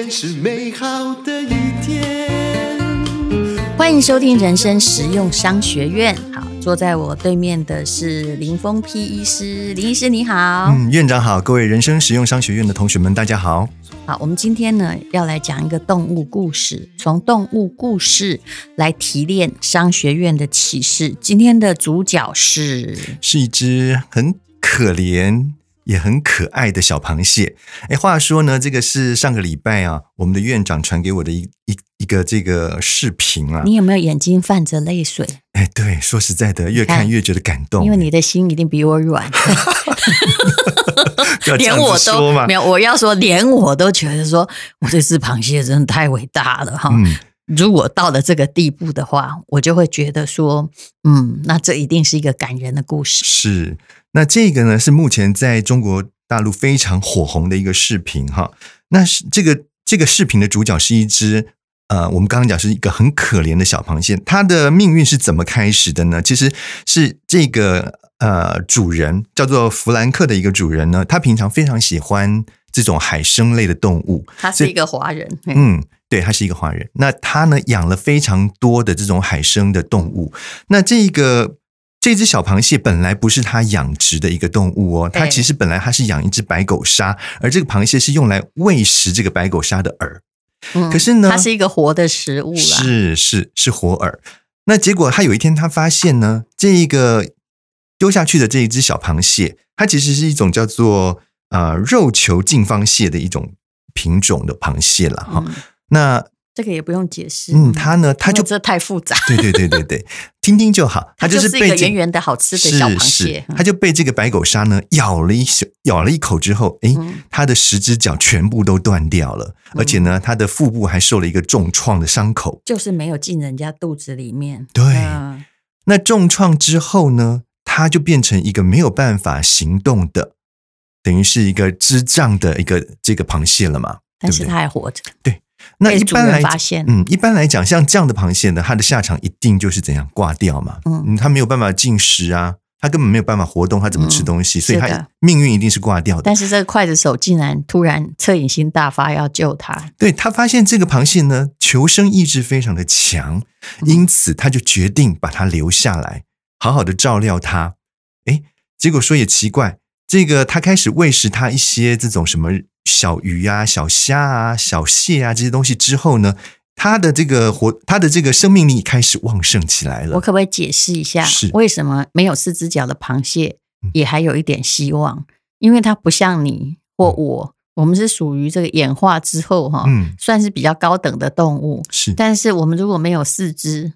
天是美好的一天。欢迎收听人生实用商学院。好，坐在我对面的是林峰 P 医师，林医师你好。嗯，院长好，各位人生实用商学院的同学们，大家好。好，我们今天呢要来讲一个动物故事，从动物故事来提炼商学院的启示。今天的主角是是一只很可怜也很可爱的小螃蟹。哎，话说呢，这个是上个礼拜啊，我们的院长传给我的一一一个这个视频啊。你有没有眼睛泛着泪水？哎，对，说实在的，越看越觉得感动，因为你的心一定比我软。连我都没有，我要说，连我都觉得说，我这只螃蟹真的太伟大了哈。嗯，如果到了这个地步的话，我就会觉得说，嗯，那这一定是一个感人的故事。是，那这个呢是目前在中国大陆非常火红的一个视频哈。那是这个这个视频的主角是一只呃，我们刚刚讲是一个很可怜的小螃蟹，它的命运是怎么开始的呢？其实是这个。呃，主人叫做弗兰克的一个主人呢，他平常非常喜欢这种海生类的动物。他是一个华人，嗯，对，他是一个华人。那他呢养了非常多的这种海生的动物。那这个这只小螃蟹本来不是他养殖的一个动物哦，它其实本来它是养一只白狗鲨，而这个螃蟹是用来喂食这个白狗鲨的饵。嗯，可是呢，它是一个活的食物啦，是是是活饵。那结果他有一天他发现呢，这一个。丢下去的这一只小螃蟹，它其实是一种叫做呃肉球近方蟹的一种品种的螃蟹了哈。嗯、那这个也不用解释，嗯，他呢，他就这太复杂，对对对对对，听听就好。他就是被圆圆的好吃的小螃蟹，它就被这个白狗鲨呢咬了一咬了一口之后，哎，他的十只脚全部都断掉了，嗯、而且呢，他的腹部还受了一个重创的伤口，就是没有进人家肚子里面。对，嗯、那重创之后呢？他就变成一个没有办法行动的，等于是一个智障的一个这个螃蟹了嘛？但是他还活着。对，那一般来讲，嗯，一般来讲，像这样的螃蟹呢，它的下场一定就是怎样挂掉嘛？嗯，它没有办法进食啊，它根本没有办法活动，它怎么吃东西？嗯、所以它命运一定是挂掉的。但是这个刽子手竟然突然恻隐心大发，要救它。对，他发现这个螃蟹呢，求生意志非常的强，因此他就决定把它留下来。好好的照料它，哎，结果说也奇怪，这个他开始喂食它一些这种什么小鱼啊、小虾啊、小蟹啊这些东西之后呢，它的这个活，它的这个生命力开始旺盛起来了。我可不可以解释一下，是为什么没有四只脚的螃蟹也还有一点希望？嗯、因为它不像你或我，我们是属于这个演化之后哈，嗯，算是比较高等的动物。是，但是我们如果没有四肢，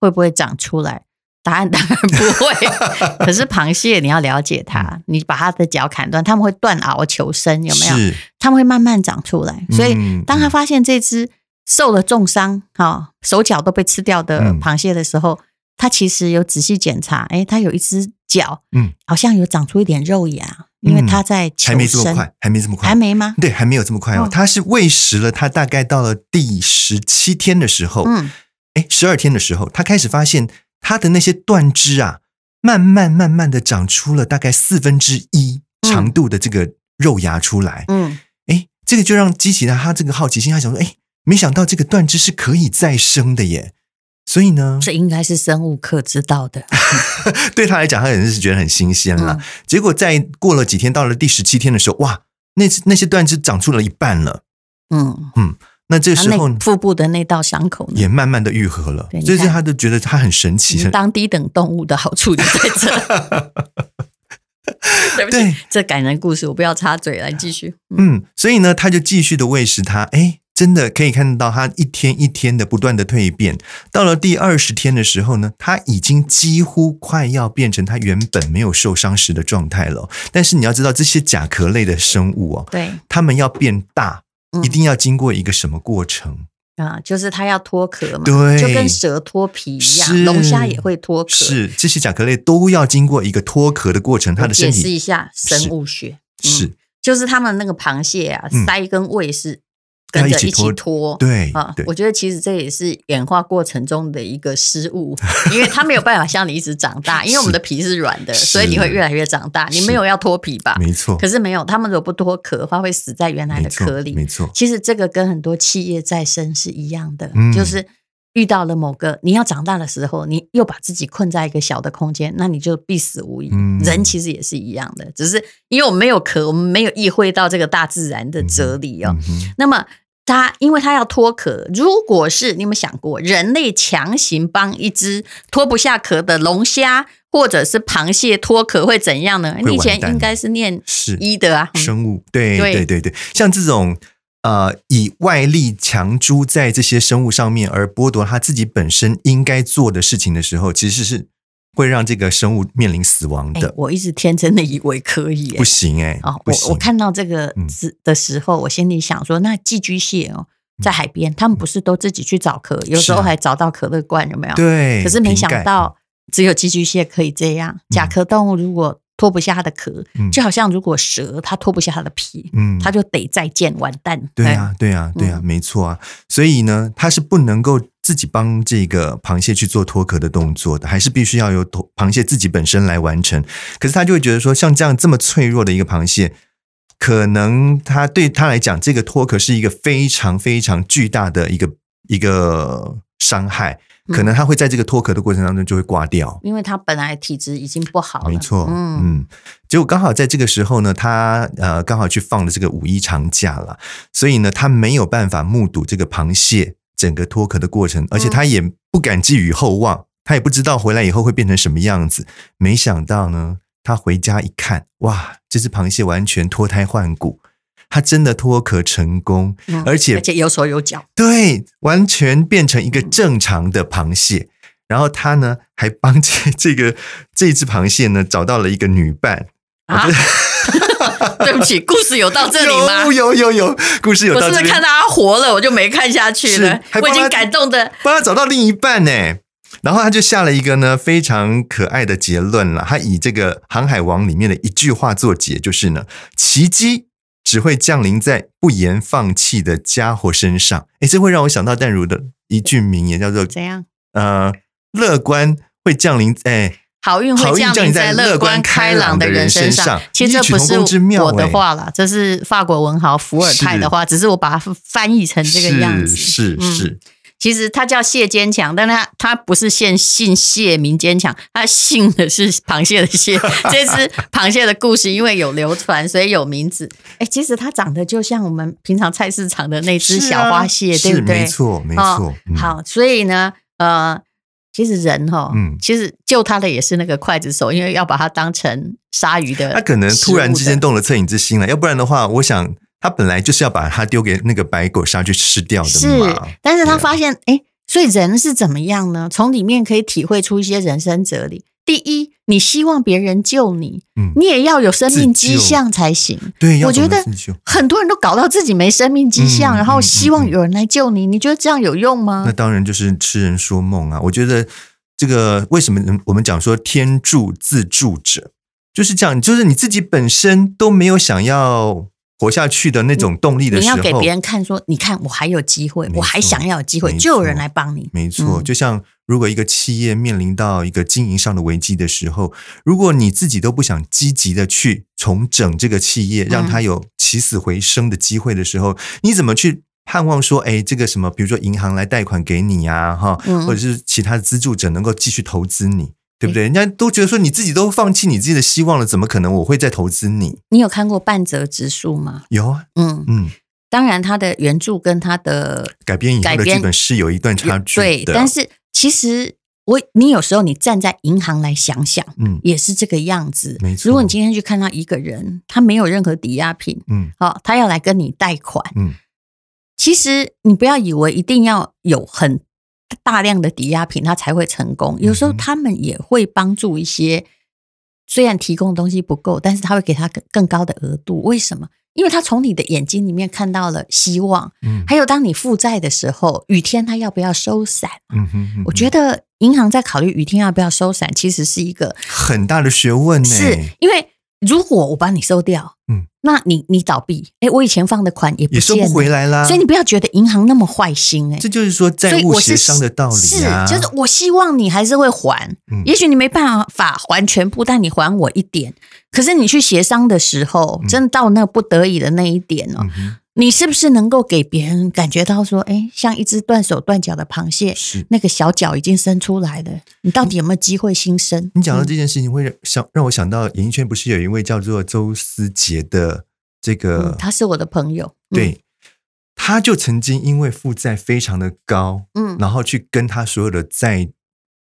会不会长出来？答案当然不会，可是螃蟹你要了解它，你把它的脚砍断，他们会断螯求生，有没有？是他们会慢慢长出来。所以当他发现这只受了重伤，哈，手脚都被吃掉的螃蟹的时候，他其实有仔细检查，哎，他有一只脚，嗯，好像有长出一点肉芽，因为它在求生。还没这么快，还没这么快，还没吗？对，还没有这么快哦。他是喂食了，它大概到了第十七天的时候，嗯，哎，十二天的时候，它开始发现。它的那些断枝啊，慢慢慢慢的长出了大概四分之一长度的这个肉芽出来。嗯，哎，这个就让激起了他这个好奇心，他想说，哎，没想到这个断枝是可以再生的耶。所以呢，这应该是生物课知道的。对他来讲，他可能是觉得很新鲜了。嗯、结果在过了几天，到了第十七天的时候，哇，那那些断枝长出了一半了。嗯嗯。那这时候，腹部的那道伤口也慢慢的愈合了，所以他就觉得他很神奇。当低等动物的好处就在这。对不起，对这感人故事我不要插嘴，来继续。嗯，嗯，所以呢，他就继续的喂食它，哎，真的可以看到他一天一天的不断的蜕变。到了第二十天的时候呢，他已经几乎快要变成他原本没有受伤时的状态了。但是你要知道，这些甲壳类的生物哦，对，它们要变大。一定要经过一个什么过程啊？就是它要脱壳嘛，对，就跟蛇脱皮一样，龙虾也会脱壳。是这些甲壳类都要经过一个脱壳的过程。它的身体解释一下生物学是，就是他们那个螃蟹啊，鳃跟胃是跟着一起拖，对啊，我觉得其实这也是演化过程中的一个失误，因为它没有办法像你一直长大，因为我们的皮是软的，所以你会越来越长大。你没有要脱皮吧？没错。可是没有，他们如果不脱壳的话，会死在原来的壳里。没错。其实这个跟很多企业再生是一样的，嗯、就是遇到了某个你要长大的时候，你又把自己困在一个小的空间，那你就必死无疑。嗯、人其实也是一样的，只是因为我们没有壳，我们没有意会到这个大自然的哲理哦。嗯、那么。它，因为它要脱壳。如果是你有没有想过，人类强行帮一只脱不下壳的龙虾或者是螃蟹脱壳会怎样呢？你以前应该是念医的啊，生物。对对对对，像这种呃，以外力强诸在这些生物上面，而剥夺它自己本身应该做的事情的时候，其实是。会让这个生物面临死亡的。我一直天真的以为可以，不行哎！哦，我我看到这个字的时候，我心里想说，那寄居蟹哦，在海边，他们不是都自己去找壳，有时候还找到可乐罐，有没有？对。可是没想到，只有寄居蟹可以这样。甲壳动物如果脱不下它的壳，就好像如果蛇它脱不下它的皮，嗯，它就得再见，完蛋。对啊，对啊，对啊，没错啊。所以呢，它是不能够。自己帮这个螃蟹去做脱壳的动作的，还是必须要由螃蟹自己本身来完成。可是他就会觉得说，像这样这么脆弱的一个螃蟹，可能它对他来讲，这个脱壳是一个非常非常巨大的一个一个伤害。可能他会在这个脱壳的过程当中就会挂掉，因为他本来体质已经不好了。没错，嗯嗯，结果刚好在这个时候呢，他呃刚好去放了这个五一长假了，所以呢，他没有办法目睹这个螃蟹。整个脱壳的过程，而且他也不敢寄予厚望，他也不知道回来以后会变成什么样子。没想到呢，他回家一看，哇，这只螃蟹完全脱胎换骨，它真的脱壳成功，嗯、而且而且有手有脚，对，完全变成一个正常的螃蟹。然后他呢，还帮这这个 这只螃蟹呢找到了一个女伴。啊 对不起，故事有到这里吗？有有有有，故事有到这里。我是看到他活了，我就没看下去了。我已经感动的帮他找到另一半呢。然后他就下了一个呢非常可爱的结论了。他以这个《航海王》里面的一句话作结，就是呢，奇迹只会降临在不言放弃的家伙身上。哎，这会让我想到淡如的一句名言，叫做怎样？呃，乐观会降临在。好运会降临在乐观开朗的人身上。其实这不是我的话啦，这是法国文豪伏尔泰的话，只是我把它翻译成这个样子。是是是，其实他叫谢坚强，但他他不是姓姓谢名坚强，他姓的是螃蟹的蟹。这只螃蟹的故事因为有流传，所以有名字。哎，其实它长得就像我们平常菜市场的那只小花蟹，对不对？没错没错。好，所以呢，呃。其实人哈，嗯，其实救他的也是那个刽子手，因为要把它当成鲨鱼的。他可能突然之间动了恻隐之心了，要不然的话，我想他本来就是要把它丢给那个白狗鲨去吃掉的嘛。是，但是他发现，哎、啊，所以人是怎么样呢？从里面可以体会出一些人生哲理。第一，你希望别人救你，嗯，你也要有生命迹象才行。对，我觉得很多人都搞到自己没生命迹象，嗯，然后希望有人来救你，嗯，你觉得这样有用吗？那当然就是痴人说梦啊！我觉得这个为什么我们讲说天助自助者，就是这样，就是你自己本身都没有想要。活下去的那种动力的时候，你要给别人看，说你看我还有机会，我还想要有机会，就有人来帮你。没错，就像如果一个企业面临到一个经营上的危机的时候，如果你自己都不想积极的去重整这个企业，让它有起死回生的机会的时候，你怎么去盼望说，哎，这个什么，比如说银行来贷款给你呀，哈，或者是其他的资助者能够继续投资你？对不对？人家都觉得说你自己都放弃你自己的希望了，怎么可能我会再投资你？你有看过半泽直树吗？有啊，嗯嗯，当然他的原著跟他的改编以后的剧本是有一段差距。对，但是其实我你有时候你站在银行来想想，嗯，也是这个样子。没错，如果你今天去看他一个人，他没有任何抵押品，嗯，好，他要来跟你贷款，嗯，其实你不要以为一定要有很。大量的抵押品，他才会成功。有时候他们也会帮助一些，虽然提供的东西不够，但是他会给他更更高的额度。为什么？因为他从你的眼睛里面看到了希望。嗯，还有当你负债的时候，雨天他要不要收伞？嗯哼，我觉得银行在考虑雨天要不要收伞，其实是一个很大的学问呢。是因为如果我把你收掉，嗯，那你你倒闭，哎，我以前放的款也不也收不回来啦。所以你不要觉得银行那么坏心，哎，这就是说债务协商的道理啊。是，就是我希望你还是会还，嗯、也许你没办法还全部，但你还我一点。可是你去协商的时候，真的到那不得已的那一点哦。嗯你是不是能够给别人感觉到说，哎，像一只断手断脚的螃蟹，是那个小脚已经伸出来了，你到底有没有机会新生？你讲到这件事情，会想让我想到演艺圈不是有一位叫做周思杰的这个，嗯、他是我的朋友，对，他就曾经因为负债非常的高，嗯，然后去跟他所有的债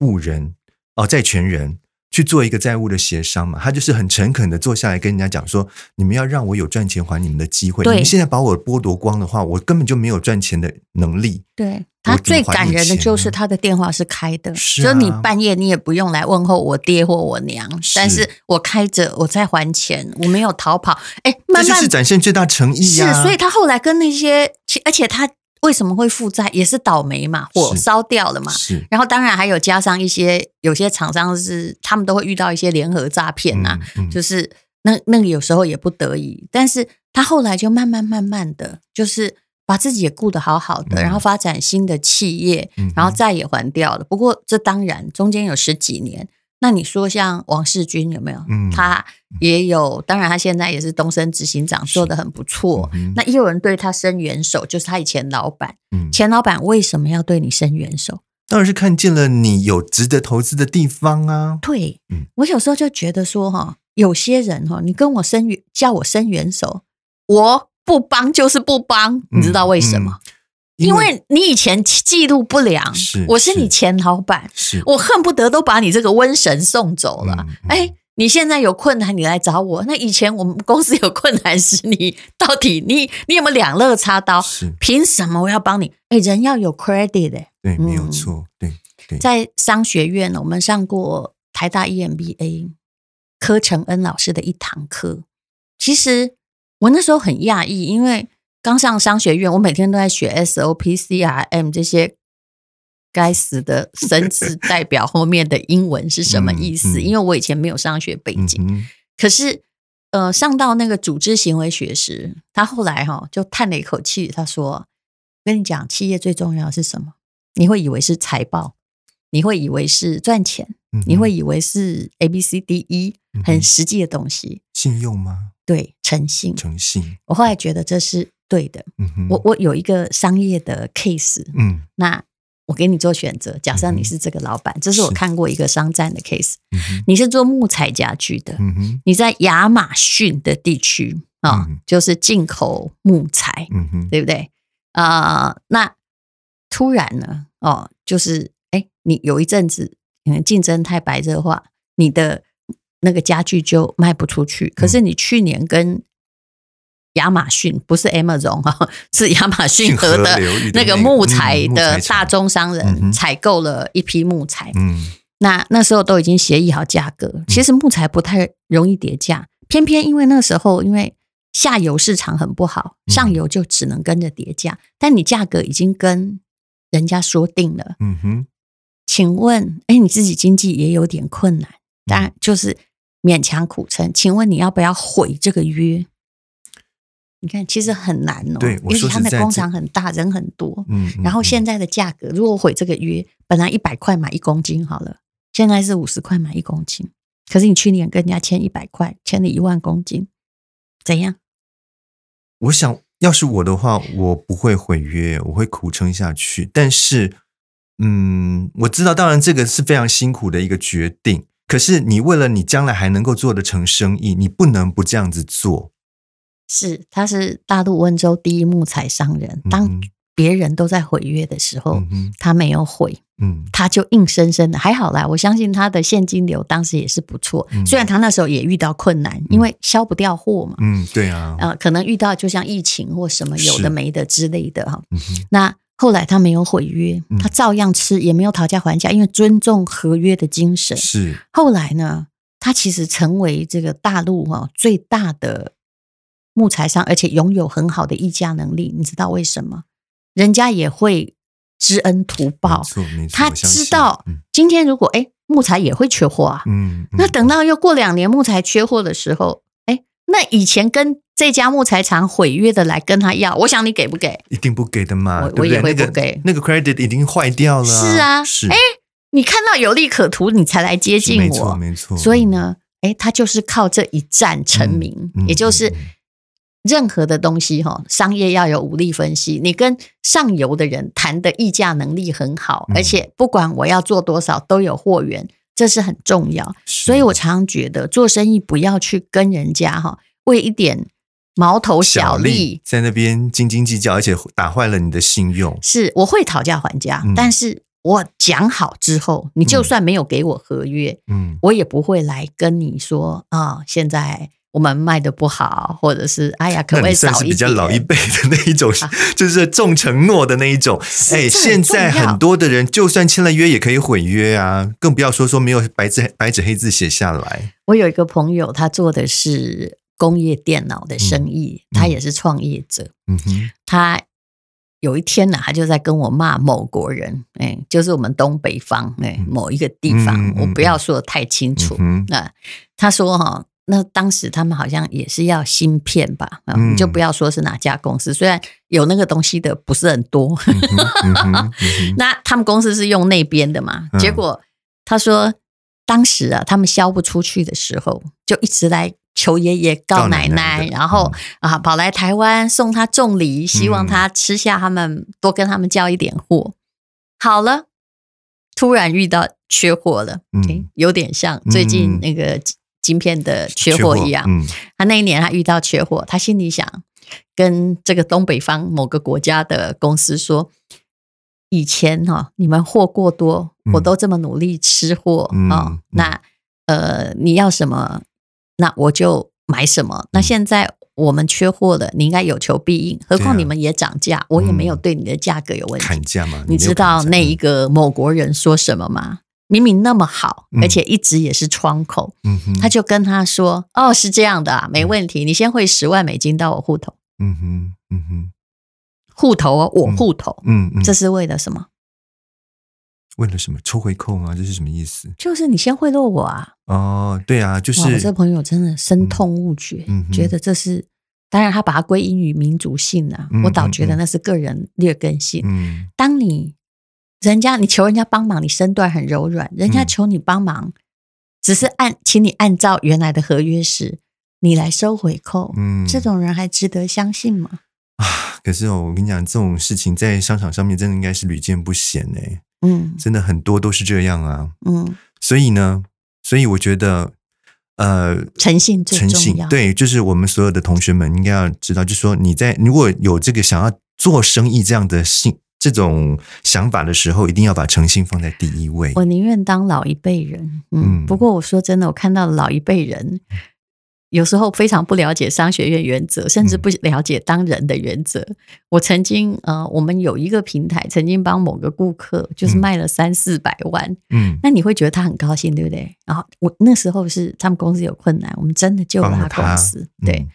务人哦，债权人。去做一个债务的协商嘛，他就是很诚恳的坐下来跟人家讲说：“你们要让我有赚钱还你们的机会。你们现在把我剥夺光的话，我根本就没有赚钱的能力。”对，他最感人的就是他的电话是开的，是啊、就你半夜你也不用来问候我爹或我娘，是但是我开着我在还钱，我没有逃跑。哎，慢慢这就是展现最大诚意啊！是，所以他后来跟那些，而且他。为什么会负债？也是倒霉嘛，火烧掉了嘛。是，然后当然还有加上一些，有些厂商是他们都会遇到一些联合诈骗呐、啊，嗯嗯、就是那那个有时候也不得已，但是他后来就慢慢慢慢的就是把自己也顾得好好的，嗯、然后发展新的企业，然后债也还掉了。嗯、不过这当然中间有十几年。那你说像王世军有没有？嗯，他也有，当然他现在也是东升执行长，做得很不错。嗯、那也有人对他伸援手，就是他以前老板。嗯，前老板为什么要对你伸援手？当然是看见了你有值得投资的地方啊。对，嗯，我有时候就觉得说哈，有些人哈，你跟我伸援，叫我伸援手，我不帮就是不帮，你知道为什么？嗯嗯因为你以前记录不良，是我是你前老板，是我恨不得都把你这个瘟神送走了。哎、嗯嗯，你现在有困难，你来找我。那以前我们公司有困难时，你到底你你有没有两肋插刀？是凭什么我要帮你？哎，人要有 credit 的，对，没有错，对对。在商学院呢，我们上过台大 EMBA 柯承恩老师的一堂课。其实我那时候很讶异，因为。刚上商学院，我每天都在学 SOP、CRM 这些该死的生字 代表后面的英文是什么意思？因为我以前没有商学背景。可是，呃，上到那个组织行为学时，他后来哈就叹了一口气，他说：“跟你讲，企业最重要的是什么？你会以为是财报，你会以为是赚钱，你会以为是 A、B、C、D、E 很实际的东西，信用吗？对，诚信，诚信。我后来觉得这是。”对的，嗯、我我有一个商业的 case，嗯，那我给你做选择。假设你是这个老板，嗯、这是我看过一个商战的 case，你是做木材家具的，嗯、哼。你在亚马逊的地区啊，就是进口木材，嗯、哼。对不对？啊、呃，那突然呢，哦，就是哎，你有一阵子可能竞争太白热化，你的那个家具就卖不出去。可是你去年跟亚马逊不是 Amazon 哈，是亚马逊河的那个木材的大宗商人采购了一批木材。嗯，那那时候都已经协议好价格。其实木材不太容易跌价，偏偏因为那时候因为下游市场很不好，上游就只能跟着跌价。但你价格已经跟人家说定了。嗯哼，请问，哎，你自己经济也有点困难，当然就是勉强苦撑。请问你要不要毁这个约？你看，其实很难哦。对，因为他的工厂很大，人很多。嗯。然后现在的价格，如果毁这个约，本来一百块买一公斤好了，现在是五十块买一公斤。可是你去年跟人家签一百块，签了一万公斤，怎样？我想要是我的话，我不会毁约，我会苦撑下去。但是，嗯，我知道，当然这个是非常辛苦的一个决定。可是，你为了你将来还能够做得成生意，你不能不这样子做。是，他是大陆温州第一木材商人。当别人都在毁约的时候，嗯、他没有毁，嗯，他就硬生生的还好啦。我相信他的现金流当时也是不错，嗯、虽然他那时候也遇到困难，嗯、因为销不掉货嘛，嗯，对啊，呃，可能遇到就像疫情或什么有的没的之类的哈。嗯、那后来他没有毁约，他照样吃，也没有讨价还价，因为尊重合约的精神。是，后来呢，他其实成为这个大陆哈最大的。木材商，而且拥有很好的议价能力，你知道为什么？人家也会知恩图报。他知道今天如果哎木材也会缺货啊，嗯，嗯，那等到又过两年木材缺货的时候，哎，那以前跟这家木材厂毁约的来跟他要，我想你给不给？一定不给的嘛，我，我也会不给。那个、那个 credit 已经坏掉了。是啊，是。哎，你看到有利可图，你才来接近我，没错，没错。所以呢，哎，他就是靠这一战成名，嗯、也就是任何的东西哈，商业要有武力分析。你跟上游的人谈的议价能力很好，而且不管我要做多少，都有货源，这是很重要。所以我常常觉得做生意不要去跟人家哈为一点。毛头小利，小利在那边斤斤计较，而且打坏了你的信用。是，我会讨价还价，嗯、但是我讲好之后，你就算没有给我合约，嗯，我也不会来跟你说啊、哦，现在我们卖的不好，或者是哎呀，可不可以少一点？比较老一辈的那一种，啊、就是重承诺的那一种。哎，现在很多的人就算签了约也可以毁约啊，更不要说说没有白纸白纸黑字写下来。我有一个朋友，他做的是。工业电脑的生意，嗯、他也是创业者。嗯哼，他有一天呢，他就在跟我骂某国人，哎，就是我们东北方，哎，某一个地方，嗯、我不要说得太清楚。嗯、那他说哈，那当时他们好像也是要芯片吧？嗯，就不要说是哪家公司，虽然有那个东西的不是很多。嗯嗯、那他们公司是用那边的嘛？结果他说，当时啊，他们销不出去的时候，就一直来。求爷爷告奶奶，奶奶然后、嗯、啊，跑来台湾送他重礼，希望他吃下他们，嗯、多跟他们交一点货。好了，突然遇到缺货了，嗯，有点像最近那个晶片的缺货一样。嗯，他那一年他遇到缺货，他心里想跟这个东北方某个国家的公司说：以前哈、哦，你们货过多，我都这么努力吃货啊、嗯哦，那呃，你要什么？那我就买什么。那现在我们缺货了，你应该有求必应。何况你们也涨价，我也没有对你的价格有问题。砍价嘛？你知道那一个某国人说什么吗？明明那么好，而且一直也是窗口。嗯哼，他就跟他说：“哦，是这样的啊，没问题。你先汇十万美金到我户头。”嗯哼，嗯哼，户头哦，我户头。嗯嗯，这是为了什么？为了什么抽回扣啊？这是什么意思？就是你先贿赂我啊！哦，对啊，就是我这朋友真的深痛恶绝，嗯嗯、觉得这是当然，他把它归因于民族性啊。嗯、我倒觉得那是个人劣根性。嗯，当你人家你求人家帮忙，你身段很柔软，人家求你帮忙，嗯、只是按请你按照原来的合约时，你来收回扣，嗯，这种人还值得相信吗？啊，可是哦，我跟你讲，这种事情在商场上面真的应该是屡见不鲜哎。嗯，真的很多都是这样啊。嗯，所以呢，所以我觉得，呃，诚信最重要。诚信，对，就是我们所有的同学们应该要知道，就是说你在如果有这个想要做生意这样的信这种想法的时候，一定要把诚信放在第一位。我宁愿当老一辈人。嗯，嗯，不过我说真的，我看到老一辈人。有时候非常不了解商学院原则，甚至不了解当人的原则。嗯、我曾经呃，我们有一个平台，曾经帮某个顾客就是卖了三四百万，嗯，那你会觉得他很高兴，对不对？然后我那时候是他们公司有困难，我们真的救了他公司，嗯、对。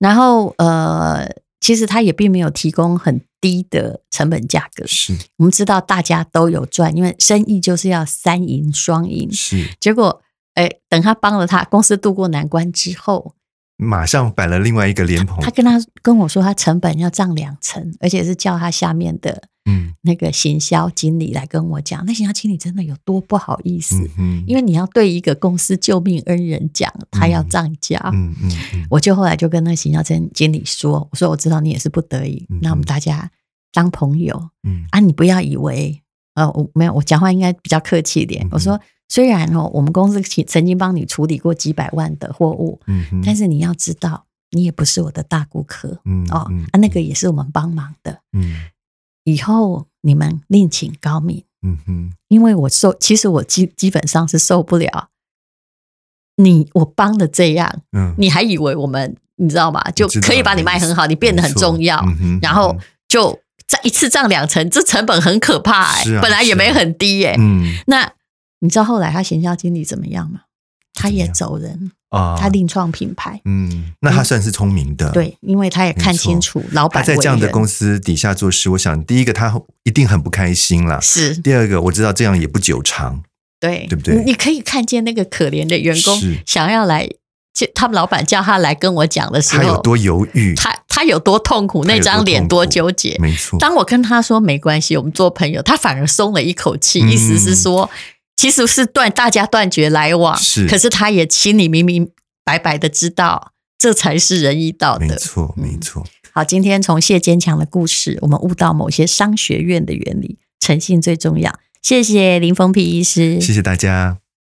然后呃，其实他也并没有提供很低的成本价格，是我们知道大家都有赚，因为生意就是要三赢双赢，是结果。哎，等他帮了他公司渡过难关之后，马上摆了另外一个莲蓬。他跟他跟我说，他成本要涨两成，而且是叫他下面的嗯那个行销经理来跟我讲。嗯、那行销经理真的有多不好意思？嗯嗯、因为你要对一个公司救命恩人讲，他要涨价。嗯嗯嗯、我就后来就跟那行销经经理说：“我说我知道你也是不得已，嗯、那我们大家当朋友。嗯啊，你不要以为呃我没有，我讲话应该比较客气一点。嗯、我说。”虽然哦，我们公司曾经帮你处理过几百万的货物，嗯，但是你要知道，你也不是我的大顾客，嗯哦，啊，那个也是我们帮忙的，嗯，以后你们另请高明，嗯哼，因为我受，其实我基基本上是受不了你我帮的这样，嗯，你还以为我们你知道吗？就可以把你卖很好，你变得很重要，然后就再一次涨两成，这成本很可怕哎，本来也没很低哎，嗯，那。你知道后来他行销经理怎么样吗？他也走人啊，他另创品牌。嗯，那他算是聪明的。对，因为他也看清楚老板在这样的公司底下做事，我想第一个他一定很不开心啦。是。第二个我知道这样也不久长。对，对不对？你可以看见那个可怜的员工想要来就他们老板叫他来跟我讲的时候，他有多犹豫，他他有多痛苦，那张脸多纠结。没错。当我跟他说没关系，我们做朋友，他反而松了一口气，嗯、意思是说，其实是断大家断绝来往，是。可是他也心里明明白白的知道，这才是仁义道德。没错，没错。好，今天从谢坚强的故事，我们悟到某些商学院的原理，诚信最重要。谢谢林峰皮医师，谢谢大家。